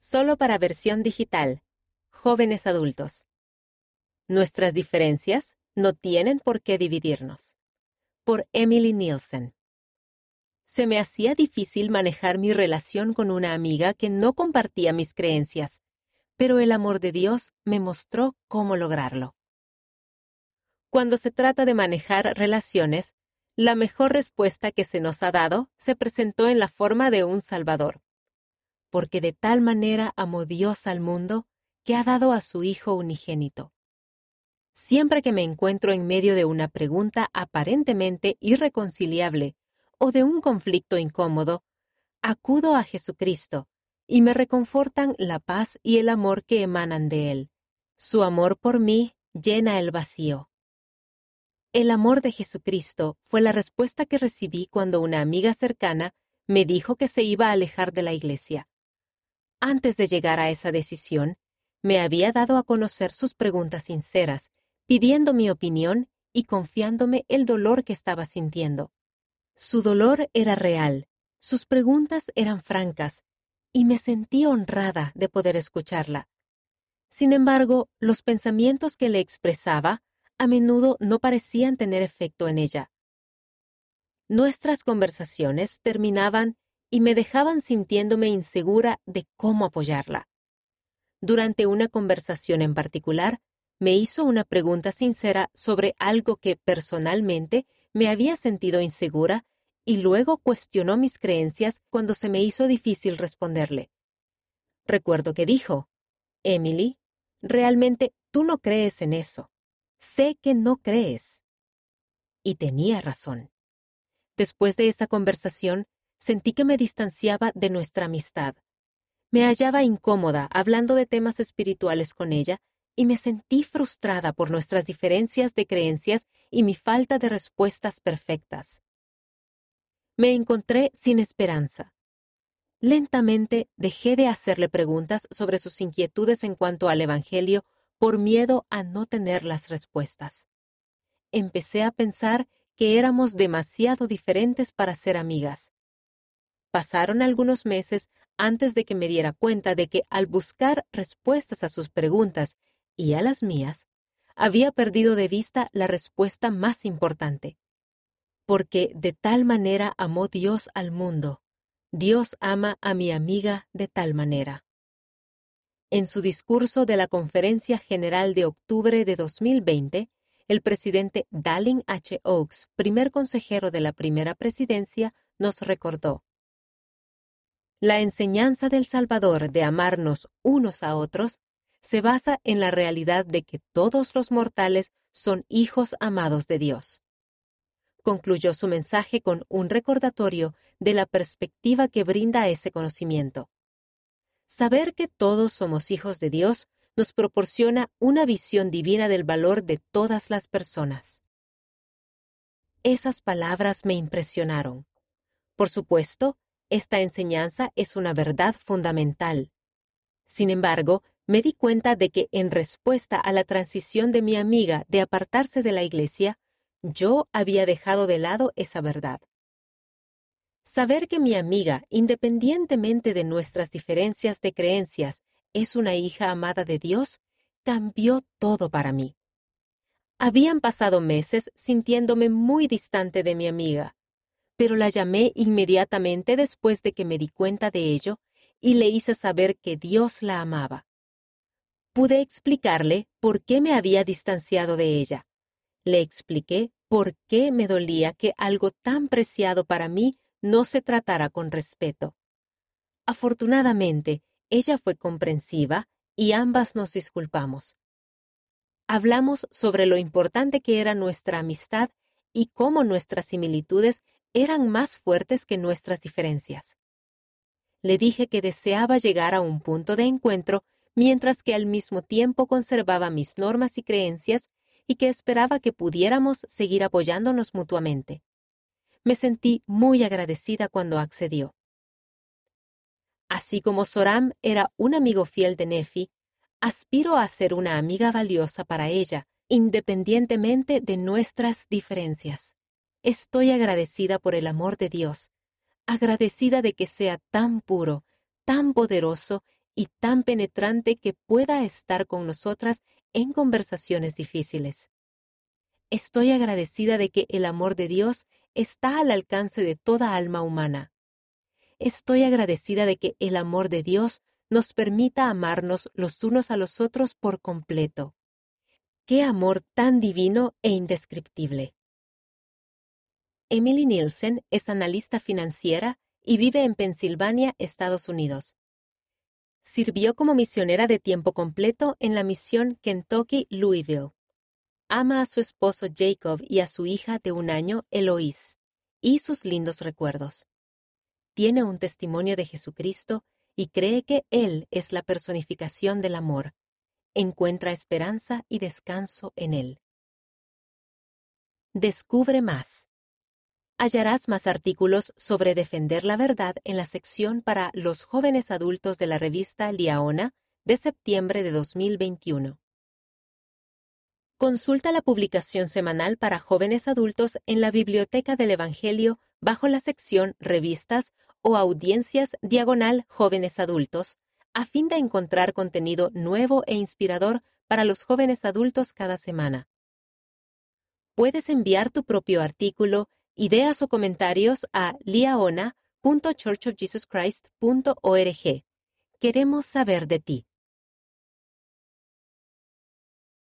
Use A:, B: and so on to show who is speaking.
A: Solo para versión digital. Jóvenes adultos. Nuestras diferencias no tienen por qué dividirnos. Por Emily Nielsen. Se me hacía difícil manejar mi relación con una amiga que no compartía mis creencias, pero el amor de Dios me mostró cómo lograrlo. Cuando se trata de manejar relaciones, la mejor respuesta que se nos ha dado se presentó en la forma de un Salvador. Porque de tal manera amó Dios al mundo que ha dado a su Hijo unigénito. Siempre que me encuentro en medio de una pregunta aparentemente irreconciliable o de un conflicto incómodo, acudo a Jesucristo y me reconfortan la paz y el amor que emanan de Él. Su amor por mí llena el vacío. El amor de Jesucristo fue la respuesta que recibí cuando una amiga cercana me dijo que se iba a alejar de la iglesia. Antes de llegar a esa decisión, me había dado a conocer sus preguntas sinceras, pidiendo mi opinión y confiándome el dolor que estaba sintiendo. Su dolor era real, sus preguntas eran francas, y me sentí honrada de poder escucharla. Sin embargo, los pensamientos que le expresaba a menudo no parecían tener efecto en ella. Nuestras conversaciones terminaban y me dejaban sintiéndome insegura de cómo apoyarla. Durante una conversación en particular, me hizo una pregunta sincera sobre algo que personalmente me había sentido insegura y luego cuestionó mis creencias cuando se me hizo difícil responderle. Recuerdo que dijo, Emily, realmente tú no crees en eso. Sé que no crees. Y tenía razón. Después de esa conversación, sentí que me distanciaba de nuestra amistad. Me hallaba incómoda hablando de temas espirituales con ella y me sentí frustrada por nuestras diferencias de creencias y mi falta de respuestas perfectas. Me encontré sin esperanza. Lentamente dejé de hacerle preguntas sobre sus inquietudes en cuanto al Evangelio por miedo a no tener las respuestas. Empecé a pensar que éramos demasiado diferentes para ser amigas. Pasaron algunos meses antes de que me diera cuenta de que al buscar respuestas a sus preguntas y a las mías, había perdido de vista la respuesta más importante. Porque de tal manera amó Dios al mundo, Dios ama a mi amiga de tal manera. En su discurso de la Conferencia General de octubre de 2020, el presidente Dallin H. Oaks, primer consejero de la primera presidencia, nos recordó. La enseñanza del Salvador de amarnos unos a otros se basa en la realidad de que todos los mortales son hijos amados de Dios. Concluyó su mensaje con un recordatorio de la perspectiva que brinda ese conocimiento. Saber que todos somos hijos de Dios nos proporciona una visión divina del valor de todas las personas. Esas palabras me impresionaron. Por supuesto, esta enseñanza es una verdad fundamental. Sin embargo, me di cuenta de que en respuesta a la transición de mi amiga de apartarse de la iglesia, yo había dejado de lado esa verdad. Saber que mi amiga, independientemente de nuestras diferencias de creencias, es una hija amada de Dios, cambió todo para mí. Habían pasado meses sintiéndome muy distante de mi amiga, pero la llamé inmediatamente después de que me di cuenta de ello y le hice saber que Dios la amaba. Pude explicarle por qué me había distanciado de ella. Le expliqué por qué me dolía que algo tan preciado para mí no se tratara con respeto. Afortunadamente, ella fue comprensiva y ambas nos disculpamos. Hablamos sobre lo importante que era nuestra amistad y cómo nuestras similitudes eran más fuertes que nuestras diferencias. Le dije que deseaba llegar a un punto de encuentro mientras que al mismo tiempo conservaba mis normas y creencias y que esperaba que pudiéramos seguir apoyándonos mutuamente me sentí muy agradecida cuando accedió. Así como Soram era un amigo fiel de Nefi, aspiro a ser una amiga valiosa para ella, independientemente de nuestras diferencias. Estoy agradecida por el amor de Dios, agradecida de que sea tan puro, tan poderoso y tan penetrante que pueda estar con nosotras en conversaciones difíciles. Estoy agradecida de que el amor de Dios está al alcance de toda alma humana. Estoy agradecida de que el amor de Dios nos permita amarnos los unos a los otros por completo. ¡Qué amor tan divino e indescriptible! Emily Nielsen es analista financiera y vive en Pensilvania, Estados Unidos. Sirvió como misionera de tiempo completo en la misión Kentucky-Louisville. Ama a su esposo Jacob y a su hija de un año, Eloise, y sus lindos recuerdos. Tiene un testimonio de Jesucristo y cree que Él es la personificación del amor. Encuentra esperanza y descanso en Él. Descubre más. Hallarás más artículos sobre defender la verdad en la sección para los jóvenes adultos de la revista Liaona de septiembre de 2021. Consulta la publicación semanal para jóvenes adultos en la Biblioteca del Evangelio bajo la sección Revistas o Audiencias Diagonal Jóvenes Adultos, a fin de encontrar contenido nuevo e inspirador para los jóvenes adultos cada semana. Puedes enviar tu propio artículo, ideas o comentarios a liaona.churchofjesuschrist.org. Queremos saber de ti.